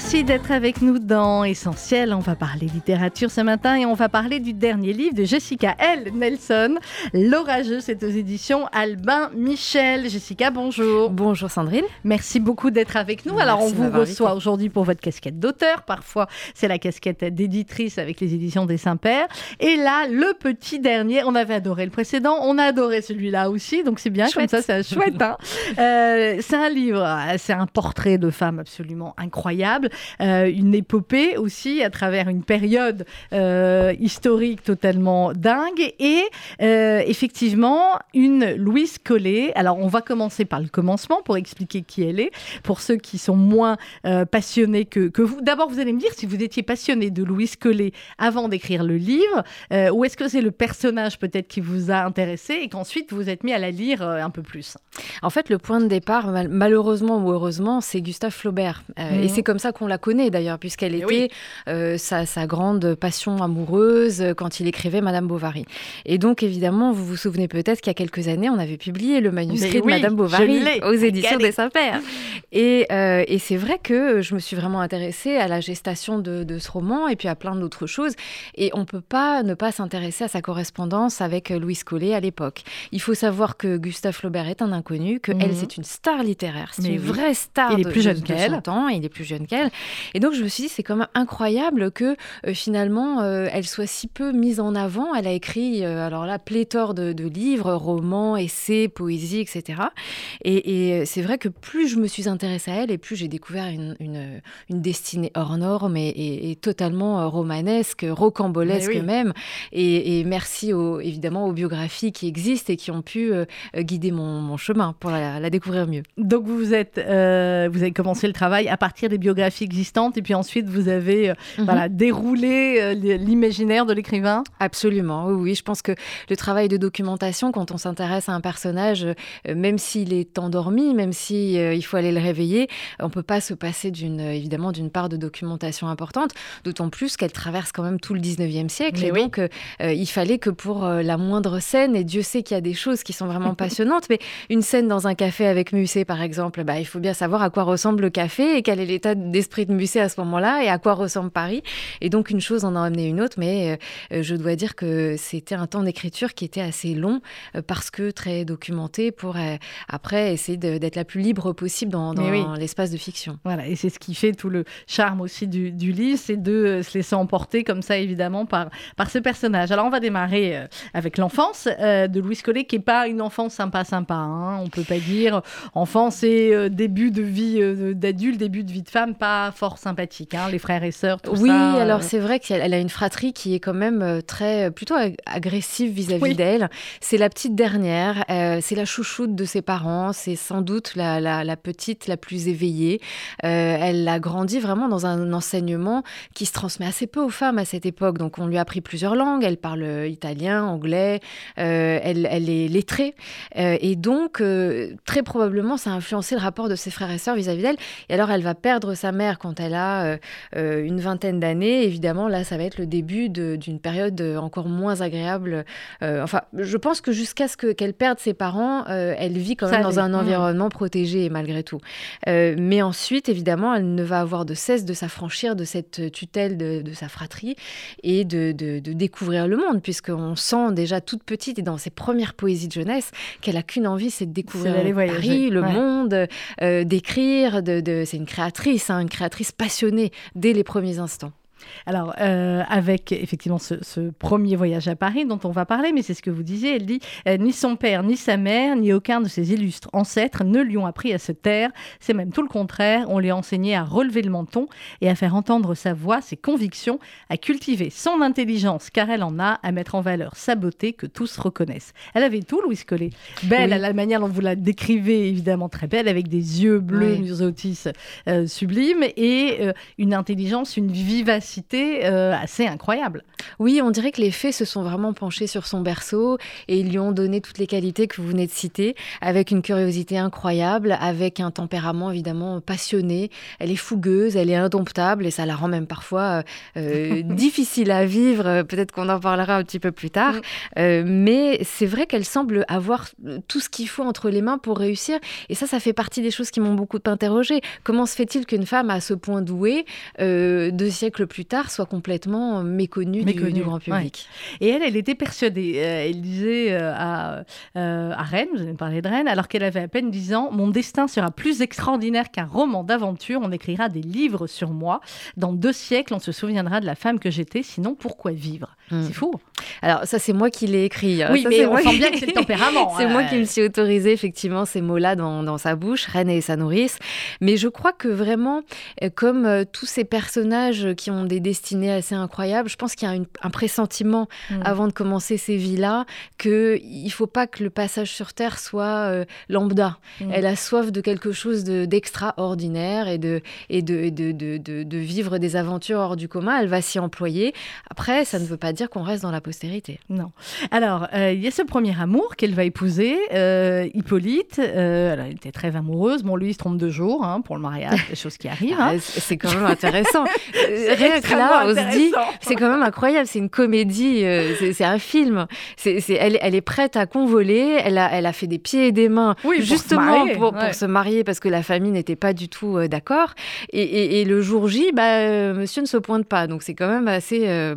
Merci d'être avec nous dans Essentiel. On va parler littérature ce matin et on va parler du dernier livre de Jessica L. Nelson, L'Orageux. C'est aux éditions Albin Michel. Jessica, bonjour. Bonjour Sandrine. Merci beaucoup d'être avec nous. Alors, on vous reçoit aujourd'hui pour votre casquette d'auteur. Parfois, c'est la casquette d'éditrice avec les éditions des Saints-Pères. Et là, le petit dernier, on avait adoré le précédent, on a adoré celui-là aussi. Donc, c'est bien, comme ça, c'est chouette. Hein. Euh, c'est un livre, c'est un portrait de femme absolument incroyable euh, une épopée aussi à travers une période euh, historique totalement dingue et euh, effectivement une Louise Collet. Alors on va commencer par le commencement pour expliquer qui elle est, pour ceux qui sont moins passionnés que, que vous. D'abord vous allez me dire si vous étiez passionné de Louise Collet avant d'écrire le livre, ou est-ce que c'est le personnage peut-être qui vous a intéressé et qu'ensuite vous êtes mis à la lire un peu plus? En fait le point de départ, malheureusement ou heureusement, c'est Gustave Flaubert. Et mhm. c'est comme ça qu'on la connaît d'ailleurs, puisqu'elle était euh, sa, grande passion amoureuse quand il écrivait Madame Bovary. Et donc, évidemment, vous vous souvenez peut-être qu'il y a quelques années, on avait publié le manuscrit de Madame Bovary aux éditions des Saint-Pères. Et, euh, et c'est vrai que je me suis vraiment intéressée à la gestation de, ce roman et puis à plein d'autres choses. Et on ne peut pas ne pas s'intéresser à sa correspondance avec Louise Collet à l'époque. Il faut savoir que Gustave Flaubert est un inconnu, que elle, mhm. c'est une star littéraire, c'est une vraie star. Il est plus jeune qu'elle. Il est plus jeune qu'elle. Et donc je me suis dit, c'est quand même incroyable que euh, finalement euh, elle soit si peu mise en avant. Elle a écrit, euh, alors là, pléthore de, livres, romans, essais, poésie, etc. Et, c'est vrai que plus je me suis intéressée à elle et plus j'ai découvert une, une, destinée hors norme et, totalement romanesque, rocambolesque même. Et, merci évidemment aux biographies qui existent et qui ont pu guider mon, chemin pour la, la, découvrir mieux. Donc vous, êtes, vous avez commencé le travail à partir des biographies existante et puis ensuite vous avez euh, mhm. voilà, déroulé euh, l'imaginaire de l'écrivain? Absolument, oui, oui. Je pense que le travail de documentation, quand on s'intéresse à un personnage, euh, même s'il est endormi, même s'il il faut aller le réveiller, on peut pas se passer d'une évidemment d'une part de documentation importante, d'autant plus qu'elle traverse quand même tout le 19e siècle. et donc, il fallait que pour la moindre scène, et Dieu sait qu'il y a des choses qui sont vraiment passionnantes, mais une scène dans un café avec Musset, par exemple, bah, il faut bien savoir à quoi ressemble le café et quel est l'état d'esprit esprit de Musset à ce moment-là et à quoi ressemble Paris. Et donc une chose en a amené une autre, mais euh, je dois dire que c'était un temps d'écriture qui était assez long euh, parce que très documenté pour euh, après essayer d'être la plus libre possible dans, l'espace de fiction. Voilà, et c'est ce qui fait tout le charme aussi du, livre, c'est de se laisser emporter comme ça évidemment par, par ce personnage. Alors on va démarrer avec l'enfance de Louis Collet qui n'est pas une enfance sympa sympa, hein, on peut pas dire enfance et début de vie d'adulte, début de vie de femme, pas fort sympathique, hein, les frères et sœurs, tout oui, ça. Oui, alors euh. c'est vrai qu'elle a une fratrie qui est quand même euh, très, euh, plutôt agressive vis-à-vis d'elle. C'est la petite dernière, c'est la chouchoute de ses parents, c'est sans doute la, la, petite la plus éveillée. elle a grandi vraiment dans un enseignement qui se transmet assez peu aux femmes à cette époque. Donc on lui a appris plusieurs langues, elle parle italien, anglais, elle, elle, est lettrée. et donc, très probablement, ça a influencé le rapport de ses frères et sœurs vis-à-vis d'elle. Et alors, elle va perdre sa mère quand elle a euh, euh, une vingtaine d'années, évidemment, là, ça va être le début d'une période encore moins agréable. Euh, enfin, je pense que jusqu'à ce qu'elle perde ses parents, elle vit quand même dans un mmh. environnement protégé, malgré tout. mais ensuite, évidemment, elle ne va avoir de cesse de s'affranchir de cette tutelle de, sa fratrie et de, de, découvrir le monde, puisqu'on sent déjà toute petite et dans ses premières poésies de jeunesse qu'elle a qu'une envie, c'est de découvrir Paris, le monde, d'écrire. De, c'est une créatrice, hein, créatrice passionnée dès les premiers instants. Alors, euh, avec effectivement ce, premier voyage à Paris dont on va parler, mais c'est ce que vous disiez, elle dit euh, Ni son père, ni sa mère, ni aucun de ses illustres ancêtres ne lui ont appris à se taire. C'est même tout le contraire. On lui a enseigné à relever le menton et à faire entendre sa voix, ses convictions, à cultiver son intelligence, car elle en a, à mettre en valeur sa beauté que tous reconnaissent. Elle avait tout, Louise Collet. Belle, à la manière dont vous la décrivez, évidemment très belle, avec des yeux bleus, oui. musotis euh, sublimes, et une intelligence, une vivacité vivacité assez incroyable. Oui, on dirait que les fées se sont vraiment penchés sur son berceau et ils lui ont donné toutes les qualités que vous venez de citer, avec une curiosité incroyable, avec un tempérament évidemment passionné. Elle est fougueuse, elle est indomptable et ça la rend même parfois difficile à vivre. Peut-être qu'on en parlera un petit peu plus tard. Mm. mais c'est vrai qu'elle semble avoir tout ce qu'il faut entre les mains pour réussir. Et ça, ça fait partie des choses qui m'ont beaucoup interrogé. Comment se fait-il qu'une femme à ce point douée, euh, deux siècles plus tard, soit complètement méconnue, Du, grand public Et elle, elle était persuadée. Euh, elle disait euh, à, à Rennes, vous avez parlé de Rennes, alors qu'elle avait à peine 10 ans, mon destin sera plus extraordinaire qu'un roman d'aventure. On écrira des livres sur moi. Dans deux siècles, on se souviendra de la femme que j'étais. Sinon, pourquoi vivre? Hmm. C'est fou. Alors ça, c'est moi qui l'ai écrit. Oui, mais on sent bien que c'est le tempérament. c'est moi qui me suis autorisé effectivement ces mots-là dans, dans, sa bouche, Reine et sa nourrice. Mais je crois que vraiment, euh, comme euh, tous ces personnages qui ont des destinées assez incroyables, je pense qu'il y a un pressentiment mm. avant de commencer ces vies-là qu'il ne faut pas que le passage sur Terre soit euh, lambda. Mm. Elle a soif de quelque chose d'extraordinaire et, de, et de, de, de, de, vivre des aventures hors du commun. Elle va s'y employer. Après, ça ne veut pas dire qu'on reste dans la postérité. Non. Alors, il y a ce premier amour qu'elle va épouser, Hippolyte. elle était très amoureuse. Bon, lui, il se trompe de jour hein, pour le mariage, des choses qui arrivent. Hein. Ah, c'est quand même intéressant. Rien que là, on se dit, c'est quand même incroyable. C'est une comédie, euh, c'est un film. C'est elle, elle, est prête à convoler. Elle a, elle a fait des pieds et des mains justement pour, pour, se marier parce que la famille n'était pas du tout euh, d'accord. Et, et, le jour J, bah, euh, monsieur ne se pointe pas. Donc c'est quand même assez un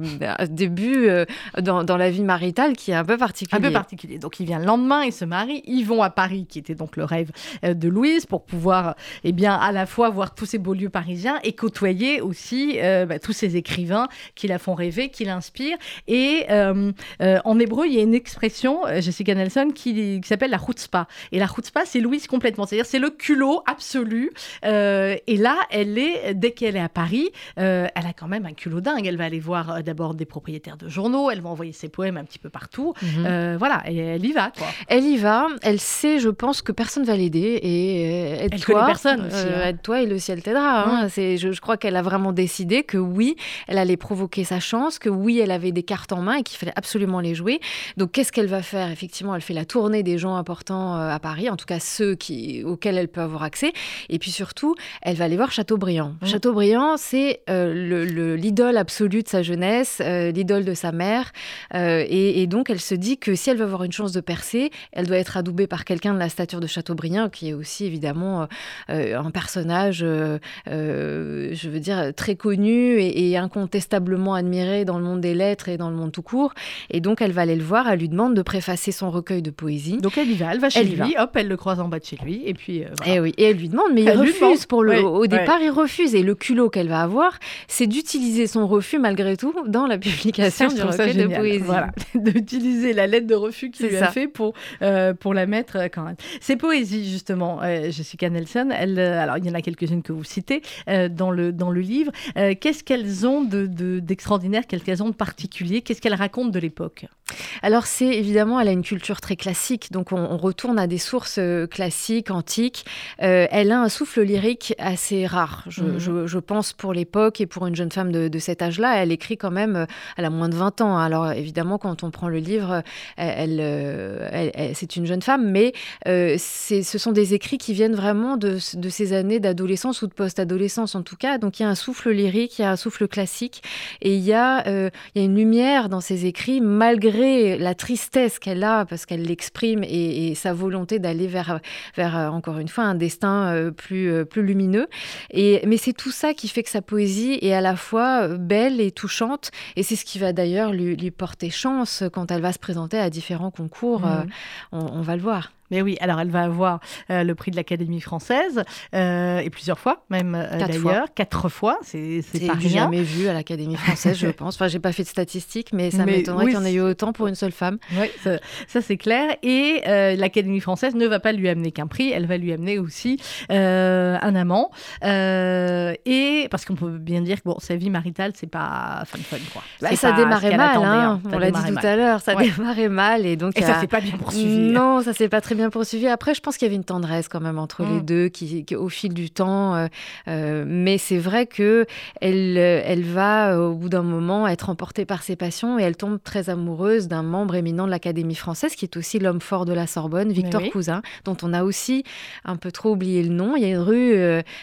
début dans, la vie maritale qui est un peu particulier. Un peu particulier. Donc il vient le lendemain, ils se marient, ils vont à Paris, qui était donc le rêve de Louise, pour pouvoir eh bien, à la fois voir tous ces beaux lieux parisiens et côtoyer aussi euh, bah, tous ces écrivains qui la font rêver, qui l'inspirent. Et euh, euh, en hébreu, il y a une expression, Jessica Nelson, qui, s'appelle la chutzpah. Et la chutzpah, c'est Louise complètement. C'est-à-dire, c'est le culot absolu. et là, elle est, dès qu'elle est à Paris, elle a quand même un culot dingue. Elle va aller voir d'abord des propriétaires de journaux, elle va envoyer ses poèmes un petit peu partout. Mhm. voilà, et elle y va. Quoi. Elle y va. Elle sait, je pense, que personne va l'aider. Et aide-toi. personne aussi. Hein. Aide-toi et le ciel t'aidera. Hein. C'est, je, crois qu'elle a vraiment décidé que oui, elle allait provoquer sa chance, que oui, elle avait des cartes en main et qu'il fallait absolument les jouer. Donc, qu'est-ce qu'elle va faire? Effectivement, elle fait la tournée des gens importants euh, à Paris, en tout cas ceux qui, auxquels elle peut avoir accès. Et puis surtout, elle va aller voir Chateaubriand. Mmh. Chateaubriand, c'est euh, l'idole absolue de sa jeunesse, euh, l'idole de sa mère. Et, et, donc, elle se dit que si elle veut avoir une chance de percer, elle doit être adoubée par quelqu'un de la stature de Chateaubriand, qui est aussi évidemment un personnage euh, je veux dire, très connue et, incontestablement admirée dans le monde des lettres et dans le monde tout court. Et donc, elle va aller le voir, elle lui demande de préfacer son recueil de poésie. Donc, elle y va, elle va chez lui, hop, elle le croise en bas de chez lui, et puis... Euh, et, eh oui, et elle lui demande, mais il refuse. Pour le, au départ, il refuse. Et le culot qu'elle va avoir, c'est d'utiliser son refus, malgré tout, dans la publication du recueil de poésie. Voilà, d'utiliser la lettre de refus qu'il lui a fait pour, euh, pour la mettre quand même. Ces poésies, justement, Jessica Nelson, elle, alors il y en a quelques-unes que vous citez, euh, dans, le, dans le livre. Euh, qu'est-ce qu'elles ont d'extraordinaire, de, qu'est-ce qu'elles ont de particulier? Qu'est-ce qu'elles racontent de l'époque? Alors c'est évidemment, elle a une culture très classique, donc on, retourne à des sources euh, classiques, antiques. elle a un souffle lyrique assez rare, mhm. je, je, pense, pour l'époque et pour une jeune femme de, de cet âge-là. Elle écrit quand même, elle a moins de 20 ans. Alors évidemment, quand on prend le livre, elle, elle, c'est une jeune femme, mais ce sont des écrits qui viennent vraiment de, de ces années d'adolescence ou de post-adolescence en tout cas. Donc il y a un souffle lyrique, il y a un souffle classique et il y a, euh, il y a une lumière dans ses écrits malgré la tristesse qu'elle a parce qu'elle l'exprime et, sa volonté d'aller vers, vers euh, encore une fois un destin euh, plus, plus lumineux. Et, mais c'est tout ça qui fait que sa poésie est à la fois belle et touchante et c'est ce qui va d'ailleurs lui, lui, porter chance quand elle va se présenter à différents concours. Mmh. on va le voir. Mais oui, alors elle va avoir euh, le prix de l'Académie française, euh, et plusieurs fois, même euh, d'ailleurs, quatre fois, c'est pas rien. jamais vu à l'Académie française, je pense. Enfin, j'ai pas fait de statistiques, mais ça m'étonnerait qu'il y en ait eu autant pour une seule femme. Oui, ça, c'est clair. Et l'Académie française ne va pas lui amener qu'un prix, elle va lui amener aussi un amant. et parce qu'on peut bien dire que bon, sa vie maritale, c'est pas fun fun, quoi. Bah, ça démarrait mal, hein, on l'a dit tout à l'heure, ça démarrait mal. Et donc. Et ça s'est pas bien poursuivi. Non, ça s'est pas très bien bien poursuivi. Après, je pense qu'il y avait une tendresse quand même entre les mm. deux, qui, au fil du temps. Euh, euh, mais c'est vrai que elle, elle va au bout d'un moment être emportée par ses passions et elle tombe très amoureuse d'un membre éminent de l'Académie française, qui est aussi l'homme fort de la Sorbonne, Victor Cousin, dont on a aussi un peu trop oublié le nom. Il y a une rue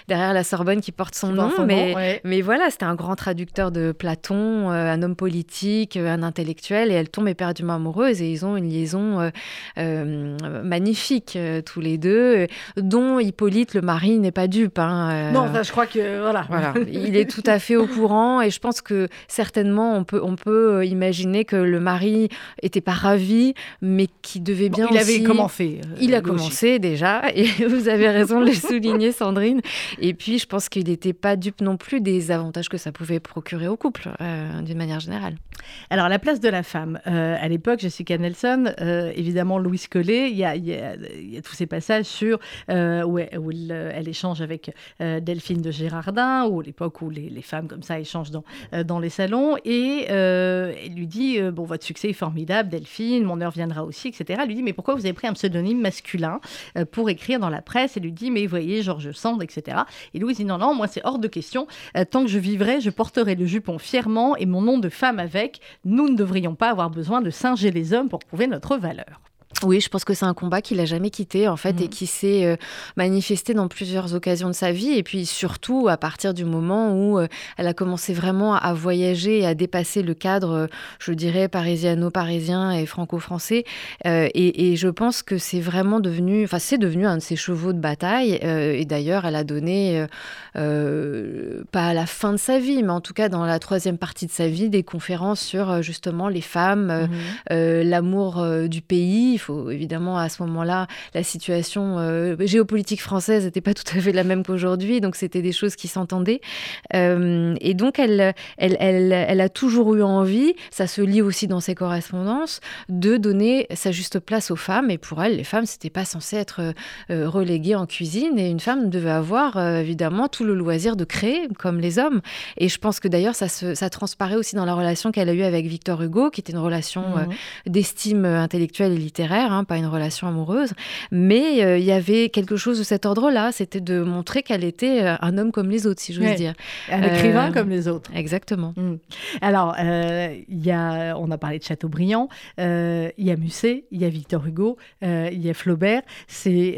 derrière la Sorbonne qui porte son nom, mais, mais voilà, c'était un grand traducteur de Platon, un homme politique, un intellectuel, et elle tombe éperdument amoureuse et ils ont une liaison euh, euh, magnifique euh, tous les deux, dont Hippolyte, le mari, n'est pas dupe. Hein, non, je crois que voilà. voilà. Il est tout à fait au courant et je pense que certainement on peut, on peut imaginer que le mari était pas ravi, mais qui devait bien. il avait comment fait Il a commencé déjà et vous avez raison de le souligner, Sandrine. Et puis je pense qu'il n'était pas dupe non plus des avantages que ça pouvait procurer au couple d'une manière générale. Alors la place de la femme à l'époque, Jessica Nelson euh, évidemment, Louise Collet, il y a, tous ces passages sur euh, où, elle, échange avec euh, Delphine de Gérardin, ou l'époque où les, femmes comme ça échangent dans, dans les salons, et elle lui dit Bon, votre succès est formidable, Delphine, mon heure viendra aussi, etc. Elle lui dit Mais pourquoi vous avez pris un pseudonyme masculin pour écrire dans la presse? Elle lui dit Mais voyez, Georges Sand, etc. Et Louise dit Non, non, moi c'est hors de question. tant que je vivrai, je porterai le jupon fièrement et mon nom de femme avec. Nous ne devrions pas avoir besoin de singer les hommes pour prouver notre valeur. Oui, je pense que c'est un combat qu'il a jamais quitté en fait et mmh. qui s'est euh, manifesté dans plusieurs occasions de sa vie et puis surtout à partir du moment où euh, elle a commencé vraiment à voyager et à dépasser le cadre, euh, je dirais parisiano-parisien et franco-français et, et, je pense que c'est vraiment devenu, enfin c'est devenu un de ses chevaux de bataille et d'ailleurs elle a donné pas à la fin de sa vie mais en tout cas dans la troisième partie de sa vie des conférences sur justement les femmes, mmh. l'amour du pays il faut évidemment à ce moment-là, la situation euh, géopolitique française n'était pas tout à fait la même qu'aujourd'hui, donc c'était des choses qui s'entendaient. Euh, et donc elle, elle, elle, a toujours eu envie, ça se lit aussi dans ses correspondances, de donner sa juste place aux femmes. Et pour elle, les femmes, c'était pas censé être euh, reléguées en cuisine. Et une femme devait avoir évidemment tout le loisir de créer, comme les hommes. Et je pense que d'ailleurs, ça, ça transparaît aussi dans la relation qu'elle a eue avec Victor Hugo, qui était une relation mmh. d'estime intellectuelle et littéraire Hein, pas une relation amoureuse. Mais euh, il y avait quelque chose de cet ordre-là, c'était de montrer qu'elle était euh, un homme comme les autres, si j'ose dire. Un écrivain euh, comme les autres. Exactement. Mm. Alors, il y a, on a parlé de Chateaubriand, il y a Musset, il y a Victor Hugo, il y a Flaubert. C'est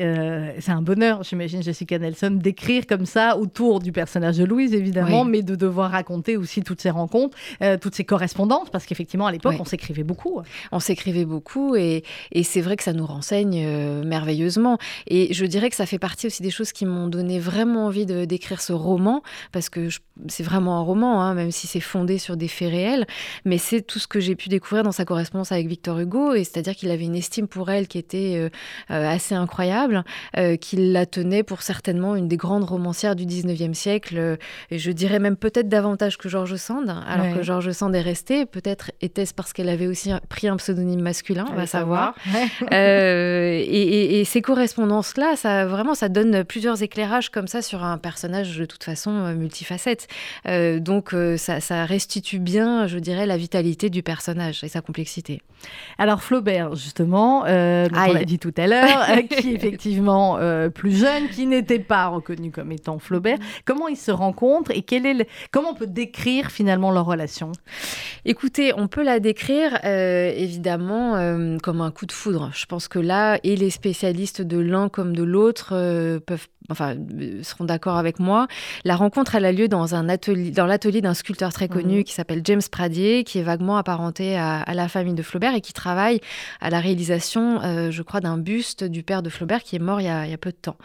c'est un bonheur, j'imagine, Jessica Nelson, d'écrire comme ça autour du personnage de Louise, évidemment, mais de devoir raconter aussi toutes ces rencontres, toutes ces correspondances, parce qu'effectivement, à l'époque, on s'écrivait beaucoup. On s'écrivait beaucoup et, et c'est vrai que ça nous renseigne euh, merveilleusement. Et je dirais que ça fait partie aussi des choses qui m'ont donné vraiment envie d'écrire ce roman, parce que c'est vraiment un roman, hein, même si c'est fondé sur des faits réels. Mais c'est tout ce que j'ai pu découvrir dans sa correspondance avec Victor Hugo, et c'est-à-dire qu'il avait une estime pour elle qui était euh, euh, assez incroyable, qu'il la tenait pour certainement une des grandes romancières du 19e siècle, et je dirais même peut-être davantage que George Sand, alors que George Sand est resté. Peut-être était-ce parce qu'elle avait aussi pris un pseudonyme masculin, on va savoir. Euh, et, ces correspondances-là, ça vraiment, ça donne plusieurs éclairages comme ça sur un personnage de toute façon euh, multifacette. Euh, donc ça, restitue bien, je dirais, la vitalité du personnage et sa complexité. Alors Flaubert, justement, on l'a dit tout à l'heure, qui est effectivement plus jeune, qui n'était pas reconnu comme étant Flaubert. Comment ils se rencontrent et quel est comment on peut décrire finalement leur relation? Écoutez, on peut la décrire évidemment comme un coup de foudre. Je pense que là, et les spécialistes de l'un comme de l'autre euh, peuvent enfin, euh, seront d'accord avec moi. La rencontre, elle a lieu dans, un atelier, dans l'atelier d'un sculpteur très connu mhm. qui s'appelle James Pradier, qui est vaguement apparenté à, la famille de Flaubert et qui travaille à la réalisation, euh, je crois, d'un buste du père de Flaubert qui est mort il y a, il y a peu de temps.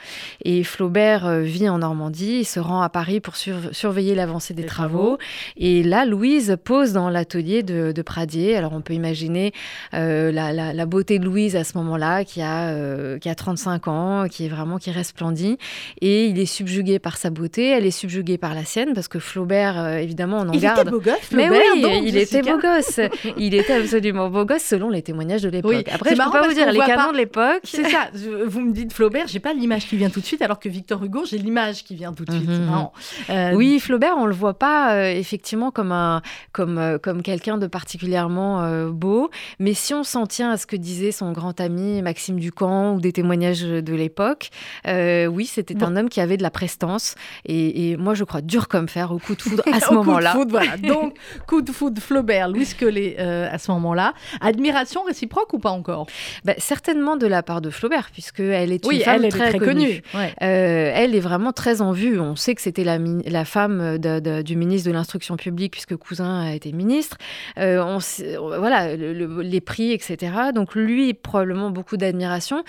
Et Flaubert euh, vit en Normandie, il se rend à Paris pour surveiller l'avancée des, travaux. Et là, Louise pose dans l'atelier de, Pradier. Alors, on peut imaginer la, la, beauté de Louise à ce moment-là, qui a, qui a 35 ans, qui est vraiment qui resplendit. Et il est subjugué par sa beauté, elle est subjuguée par la sienne, parce que Flaubert, évidemment, on en garde. Il était beau gosse, Mais Flaubert, oui, donc, il était beau gosse. Il était absolument beau gosse selon les témoignages de l'époque. Oui. Après, C'est je peux pas parce vous dire les canons pas- de l'époque. C'est ça, je- vous me dites Flaubert, j'ai pas l'image qui vient tout de suite, alors que Victor Hugo, j'ai l'image qui vient tout de suite. C'est Mhm. marrant. Euh, Oui, Flaubert, on le voit pas euh, effectivement comme un comme euh, comme quelqu'un de particulièrement euh, beau, mais si on s'en tient à ce que disait son grand ami Maxime Ducamp ou des témoignages de l'époque, euh, oui, c'était Bon. un homme qui avait de la prestance et, et moi je crois dur comme fer au coup de foudre à ce Au coup de moment-là. foudre, voilà. Donc, coup de foudre, Flaubert, Louis Collet euh, à ce moment-là. Admiration réciproque ou pas encore? Bah, certainement de la part de Flaubert, puisque elle est une femme elle est très, très connue. connue. Ouais. Euh, elle est vraiment très en vue. On sait que c'était la, femme de- de- du ministre de l'Instruction publique, puisque Cousin a été ministre. Euh, on voilà, le- le- les prix, etc. Donc lui, probablement beaucoup d'admiration.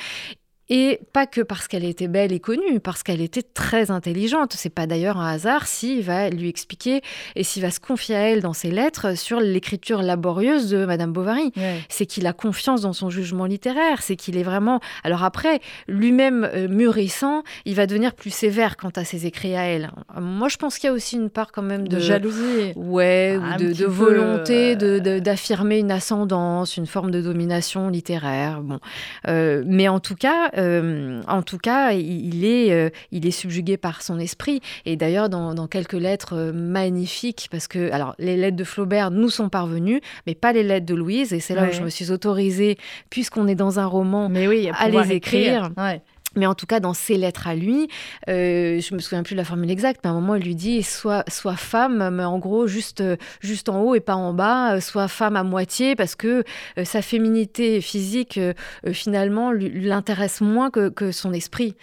Et pas que parce qu'elle était belle et connue, parce qu'elle était très intelligente. C'est pas d'ailleurs un hasard s'il va lui expliquer et s'il va se confier à elle dans ses lettres sur l'écriture laborieuse de Madame Bovary Ouais. c'est qu'il a confiance dans son jugement littéraire, c'est qu'il est vraiment... Alors après, lui-même euh, mûrissant, il va devenir plus sévère quant à ses écrits à elle. Moi, je pense qu'il y a aussi une part quand même de... De jalousie. Ouais, ou de, volonté euh, de- d'affirmer une ascendance, une forme de domination littéraire. Bon, Euh, mais en tout cas, euh, en tout cas, il, il est, euh, il est subjugué par son esprit. Et d'ailleurs, dans, dans quelques lettres euh, magnifiques, parce que alors les lettres de Flaubert nous sont parvenues, mais pas les lettres de Louise. Et c'est là Ouais. où je me suis autorisée, puisqu'on est dans un roman. Mais oui, à les écrire. Ouais. Mais en tout cas, dans ses lettres à lui, euh, je me souviens plus de la formule exacte, mais à un moment, il lui dit soit, soit femme, mais en gros, juste, juste en haut et pas en bas, soit femme à moitié, parce que euh, sa féminité physique, euh, finalement, l'intéresse moins que, que son esprit.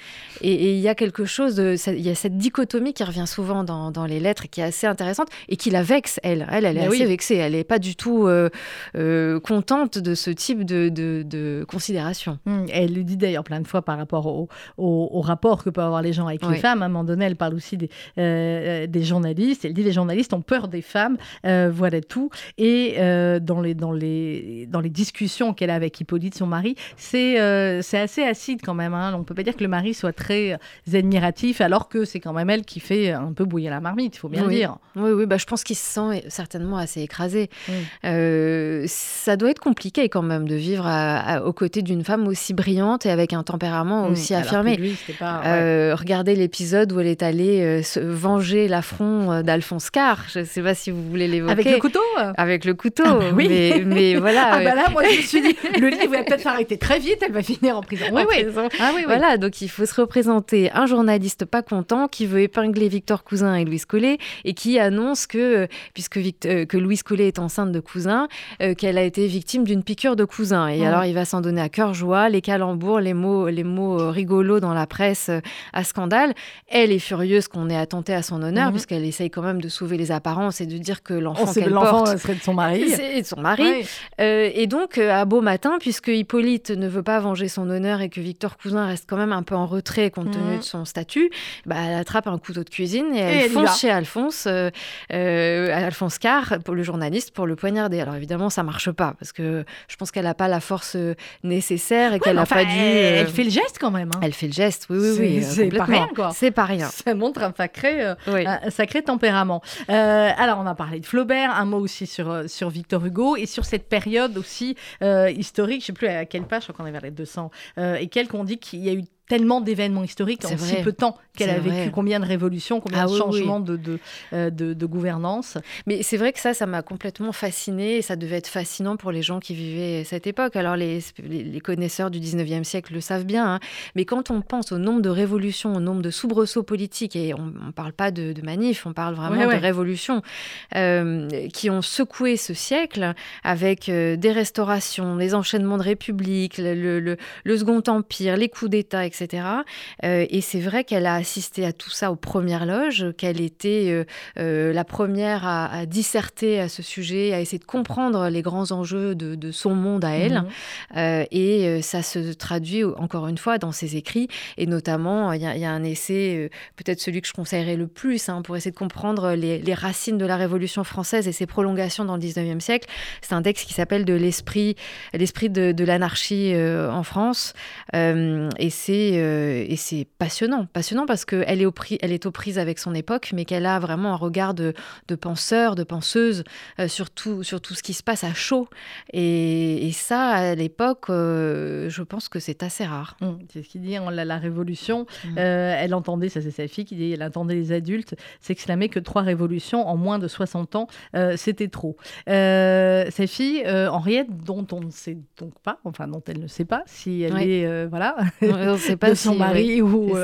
Et il y a quelque chose, il y a cette dichotomie qui revient souvent dans, dans les lettres et qui est assez intéressante et qui la vexe, elle. Elle, elle est Mais assez oui. vexée. Elle n'est pas du tout euh, contente de ce type de, de, de considération. Et Elle le dit d'ailleurs plein de fois par rapport au, au- au rapport que peuvent avoir les gens avec Oui. les femmes. À un moment donné, elle parle aussi des, euh, des journalistes. Elle dit les journalistes ont peur des femmes, euh, voilà tout. Et euh, dans, les, dans, les, dans les discussions qu'elle a avec Hippolyte, son mari, c'est c'est assez acide quand même. hein. On peut pas dire que le mari soit très admiratif, alors que c'est quand même elle qui fait un peu bouillir la marmite, il faut bien Oui. le dire. Oui, oui, bah, je pense qu'il se sent certainement assez écrasé. Oui. Ça doit être compliqué quand même de vivre à- à- aux côtés d'une femme aussi brillante et avec un tempérament aussi Affirmé. lui, c'était pas- ouais. Euh, regardez l'épisode où elle est allée euh, se venger l'affront euh, d'Alphonse Carr. Je ne sais pas si vous voulez l'évoquer. Avec le couteau? Avec le couteau. Ah bah oui. mais, mais voilà. Ah bah là, moi je me suis dit, le livre va peut-être s'arrêter très vite, elle va finir en prison. Oui, en oui. prison. Ah oui, oui. Voilà, donc il faut se représenter un journaliste pas content qui veut épingler Victor Cousin et Louise Collet et qui annonce que, puisque que Louise Collet est enceinte de Cousin, euh, qu'elle a été victime d'une piqûre de Cousin. Et Mhm. alors il va s'en donner à cœur joie, les calembours, les mots, les mots rigolos dans la presse euh, à scandale. Elle est furieuse qu'on ait attenté à son honneur, Mhm. puisqu'elle essaye quand même de sauver les apparences et de dire que On l'enfant que qu'elle porte. serait de son mari. C'est de son mari. Ouais. Euh, et donc, euh, à beau matin, puisque Hippolyte ne veut pas venger son honneur et que Victor Cousin reste quand même un peu en retrait compte tenu Mhm. de son statut, bah, elle attrape un couteau de cuisine et elle, fonce chez Alphonse, euh, euh, Alphonse Carr, pour le journaliste, pour le poignarder. Alors évidemment, ça marche pas parce que je pense qu'elle n'a pas la force euh, nécessaire et qu'elle n'a enfin, pas dû. euh, elle fait le geste quand même. Hein. elle fait le geste, oui, oui, oui. c'est pas rien, quoi. C'est pas rien. Ça montre un sacré, euh, Oui. un sacré tempérament. Euh, alors, on a parlé de Flaubert, un mot aussi sur, euh, sur Victor Hugo et sur cette période aussi euh, historique, je ne sais plus à quelle page, je crois qu'on est vers les 200, euh, et quelques on dit qu'il y a eu tellement d'événements historiques en si peu de temps qu'elle a vécu vrai. combien de révolutions, combien Ah de oui, oui. changements de, de, euh, de- de gouvernance? Mais c'est vrai que ça, ça m'a complètement fascinée et ça devait être fascinant pour les gens qui vivaient cette époque. Alors les, les- les connaisseurs du 19e siècle le savent bien, hein. mais quand on pense au nombre de révolutions, au nombre de soubresauts politiques, et on ne parle pas de, manifs, on parle vraiment Ouais, ouais. de révolutions euh, qui ont secoué ce siècle avec euh, des restaurations, les enchaînements de républiques, le, le- le- le Second Empire, les coups d'État, etc. Et c'est vrai qu'elle a assisté à tout ça aux premières loges, qu'elle était euh, euh, la première à, à disserter à ce sujet, à essayer de comprendre les grands enjeux de, de son monde à elle. Mhm. Euh, et ça se traduit encore une fois dans ses écrits. Et notamment, il y, a- il y a un essai, peut-être celui que je conseillerais le plus, hein, pour essayer de comprendre les, les racines de la Révolution française et ses prolongations dans le 19e siècle. C'est un texte qui s'appelle De l'esprit, l'esprit de, de l'anarchie en France. Et c'est et c'est passionnant, passionnant parce qu'elle est, elle est aux prises avec son époque, mais qu'elle a vraiment un regard de, penseur, de penseuse euh, sur, tout, sur, tout, ce qui se passe à chaud. Et, ça, à l'époque, euh, je pense que c'est assez rare. Mmh, c'est ce qu'il dit, la, la révolution, mmh. euh, elle entendait, ça c'est sa fille qui dit, elle entendait les adultes s'exclamer que trois révolutions en moins de 60 ans, c'était trop. sa fille, Henriette, dont on ne sait donc pas, enfin dont elle ne sait pas si elle est, voilà, on sait pas de son mari ou,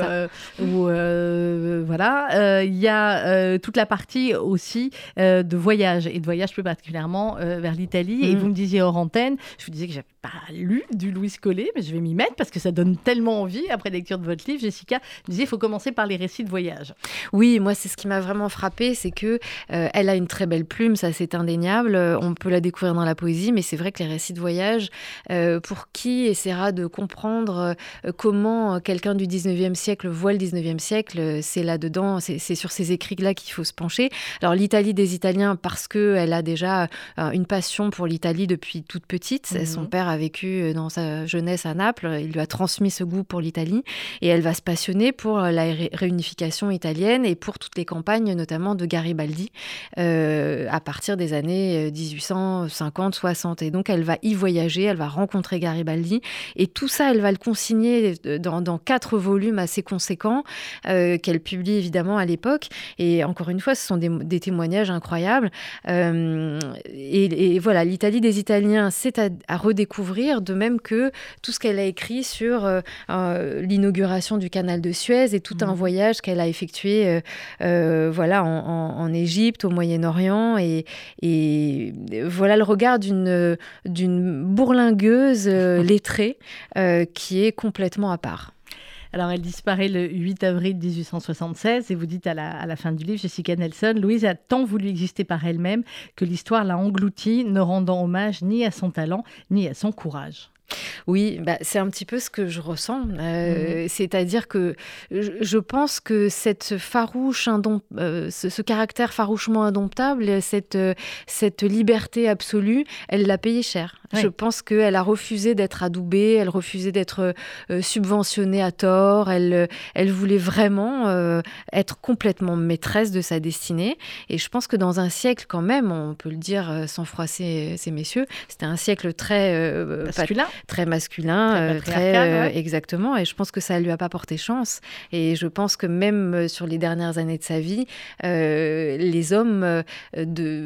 ou voilà. Il y a toute la partie aussi de voyage et de voyage plus particulièrement vers l'Italie. Et mmh. vous me disiez hors antenne, je vous disais que j'avais pas lu du Louis Collet, mais je vais m'y mettre parce que ça donne tellement envie après lecture de votre livre. Jessica me disait il faut commencer par les récits de voyage. Oui, moi c'est ce qui m'a vraiment frappé, c'est que euh, elle a une très belle plume, ça c'est indéniable. On peut la découvrir dans la poésie, mais c'est vrai que les récits de voyage, euh, pour qui essaiera de comprendre euh, comment quelqu'un du 19e siècle voit le 19e siècle, c'est là-dedans, c'est sur ces écrits-là qu'il faut se pencher. Alors l'Italie des Italiens, parce qu'elle a déjà une passion pour l'Italie depuis toute petite. Mhm. Son père a vécu dans sa jeunesse à Naples, il lui a transmis ce goût pour l'Italie et elle va se passionner pour la réunification italienne et pour toutes les campagnes, notamment de Garibaldi, euh, à partir des années 1850-60. Et donc elle va y voyager, elle va rencontrer Garibaldi et tout ça, elle va le consigner dans, quatre volumes assez conséquents euh, qu'elle publie évidemment à l'époque. Et encore une fois, ce sont des, témoignages incroyables. Euh, et, voilà, l'Italie des Italiens, c'est à, redécouvrir, de même que tout ce qu'elle a écrit sur euh, l'inauguration du canal de Suez et tout un mmh. voyage qu'elle a effectué voilà, en, Égypte, au Moyen-Orient. Et, et, voilà le regard d'une bourlingueuse lettrée qui est complètement à part. Alors, elle disparaît le 8 avril 1876 et vous dites à la, fin du livre, Jessica Nelson, Louise a tant voulu exister par elle-même que l'histoire l'a engloutie, ne rendant hommage ni à son talent ni à son courage. Oui, bah, c'est un petit peu ce que je ressens. Euh, mhm. C'est-à-dire que je, pense que cette farouche, euh, ce, caractère farouchement indomptable, cette, euh, cette liberté absolue, elle l'a payé cher. Je pense qu'elle a refusé d'être adoubée, elle refusait d'être euh, subventionnée à tort, elle, euh, elle voulait vraiment euh, être complètement maîtresse de sa destinée. Et je pense que dans un siècle quand même, on peut le dire sans froisser ces messieurs, c'était un siècle très masculin, très masculin, très, exactement. Et je pense que ça lui a pas porté chance. Et je pense que même sur les dernières années de sa vie, les hommes de,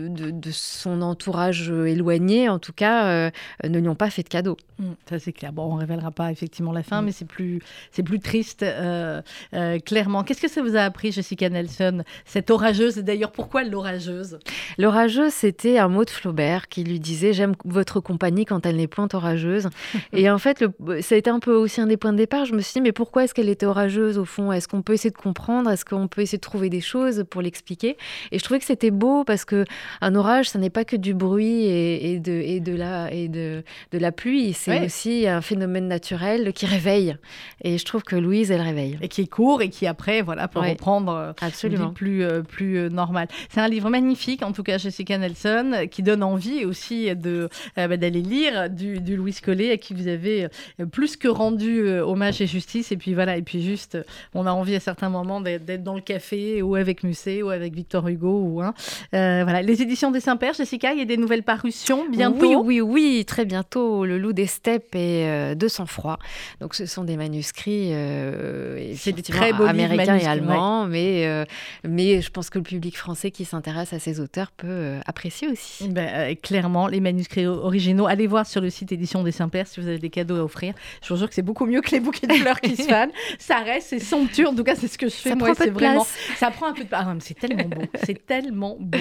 de, de, son entourage éloigné, en tout cas, euh, ne lui ont pas fait de cadeau. Mmh, ça c'est clair. Bon, on révélera pas effectivement la fin, mmh. mais c'est plus, c'est plus triste, euh, euh, clairement. Qu'est-ce que ça vous a appris, Jessica Nelson, cette orageuse? Et d'ailleurs, pourquoi l'orageuse? L'orageuse, c'était un mot de Flaubert qui lui disait J'aime votre compagnie quand elle n'est point orageuse. et en fait, le, ça a été un peu aussi un des points de départ. Je me suis dit Mais pourquoi est-ce qu'elle était orageuse au fond? Est-ce qu'on peut essayer de comprendre? Est-ce qu'on peut essayer de trouver des choses pour l'expliquer? Et je trouvais que c'était beau parce que un orage, ça n'est pas que du bruit et, de, et de la. Et de, de la pluie, c'est aussi un phénomène naturel qui réveille. Et je trouve que Louise, elle réveille. Et qui est court et qui après, voilà, peut reprendre euh, Absolument. une plus, euh, plus euh, normale. C'est un livre magnifique, en tout cas Jessica Nelson, qui donne envie aussi de, bah, d'aller lire du, du Louis Collet, à qui vous avez plus que rendu hommage et justice. Et puis voilà, et puis juste, on a envie à certains moments d'être, dans le café ou avec Musset ou avec Victor Hugo. Ou, hein. voilà. Les éditions des Saint-Pères, Jessica, il y a des nouvelles parutions bientôt? Oui, oui, oui, très bientôt. Le loup des steppes et euh, de sang-froid. Donc ce sont des manuscrits euh, très américains et allemands, mais, euh, mais je pense que le public français qui s'intéresse à ces auteurs peut euh, apprécier aussi. Ben, clairement, les manuscrits originaux. Allez voir sur le site Édition des Saint-Pères si vous avez des cadeaux à offrir. Je vous jure que c'est beaucoup mieux que les bouquets de fleurs qui se fanent. Ça reste, c'est somptueux. En tout cas, c'est ce que je fais ça moi. C'est vraiment. Ça prend un peu de. Ah, c'est tellement beau. c'est tellement beau.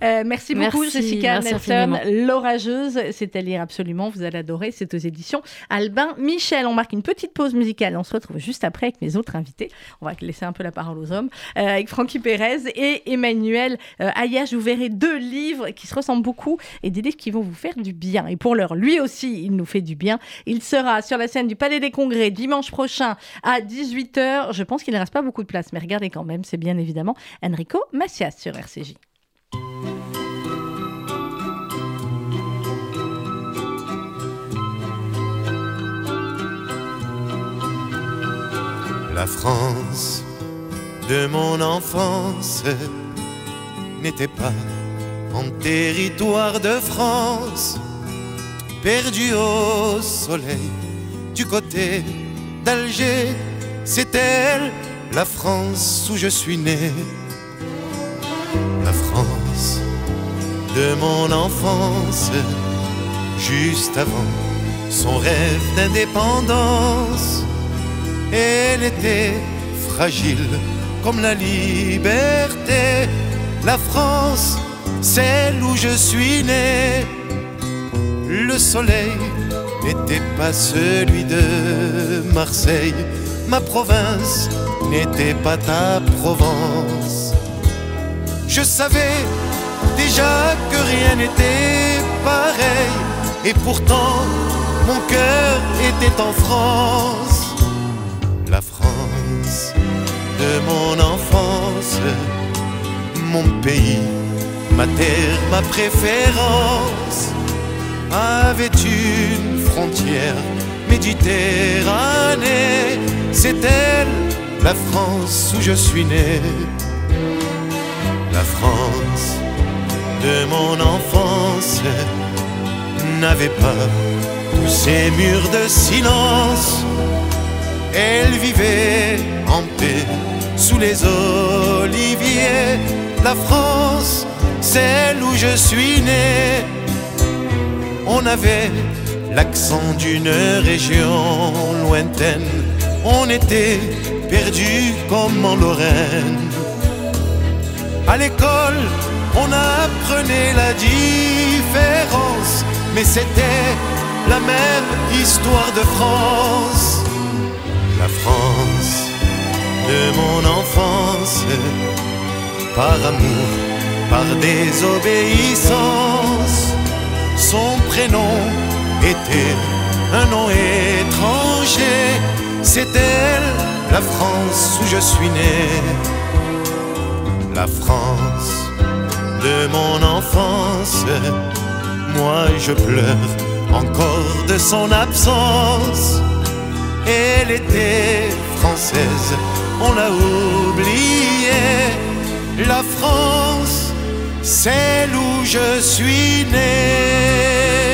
merci beaucoup, Jessica Nelson. L'orageuse, c'est à absolument. Vous allez adorer. C'est aux éditions Albin Michel. On marque une petite pause musicale. On se retrouve juste après avec mes autres invités. On va laisser un peu la parole aux hommes. Euh, avec Francky Pérez et Emmanuel euh, Ayage. Vous verrez deux livres qui se ressemblent beaucoup et des livres qui vont vous faire du bien. Et pour l'heure, lui aussi, il nous fait du bien. Il sera sur la scène du Palais des Congrès dimanche prochain à 18h. Je pense qu'il ne reste pas beaucoup de place, mais regardez quand même, c'est bien évidemment Enrico Macias sur RCJ. La France de mon enfance n'était pas en territoire de France, perdu au soleil du côté d'Alger, c'est elle, la France où je suis né. La France de mon enfance, juste avant son rêve d'indépendance, elle était fragile comme la liberté. La France, celle où je suis né. Le soleil n'était pas celui de Marseille. Ma province n'était pas ta Provence. Je savais déjà que rien n'était pareil. Et pourtant, mon cœur était en France. De mon enfance, mon pays, ma terre, ma préférence, avait une frontière méditerranée? C'est elle, la France où je suis né? La France de mon enfance n'avait pas tous ces murs de silence. Elle vivait en paix sous les oliviers. La France, celle où je suis né. On avait l'accent d'une région lointaine. On était perdu comme en Lorraine. À l'école, on apprenait la différence, mais c'était la même histoire de France. La France de mon enfance, par amour, par désobéissance, son prénom était un nom étranger. C'est elle, la France où je suis né. La France de mon enfance, moi je pleure encore de son absence. Elle était on l'a oublié. La France, celle où je suis né.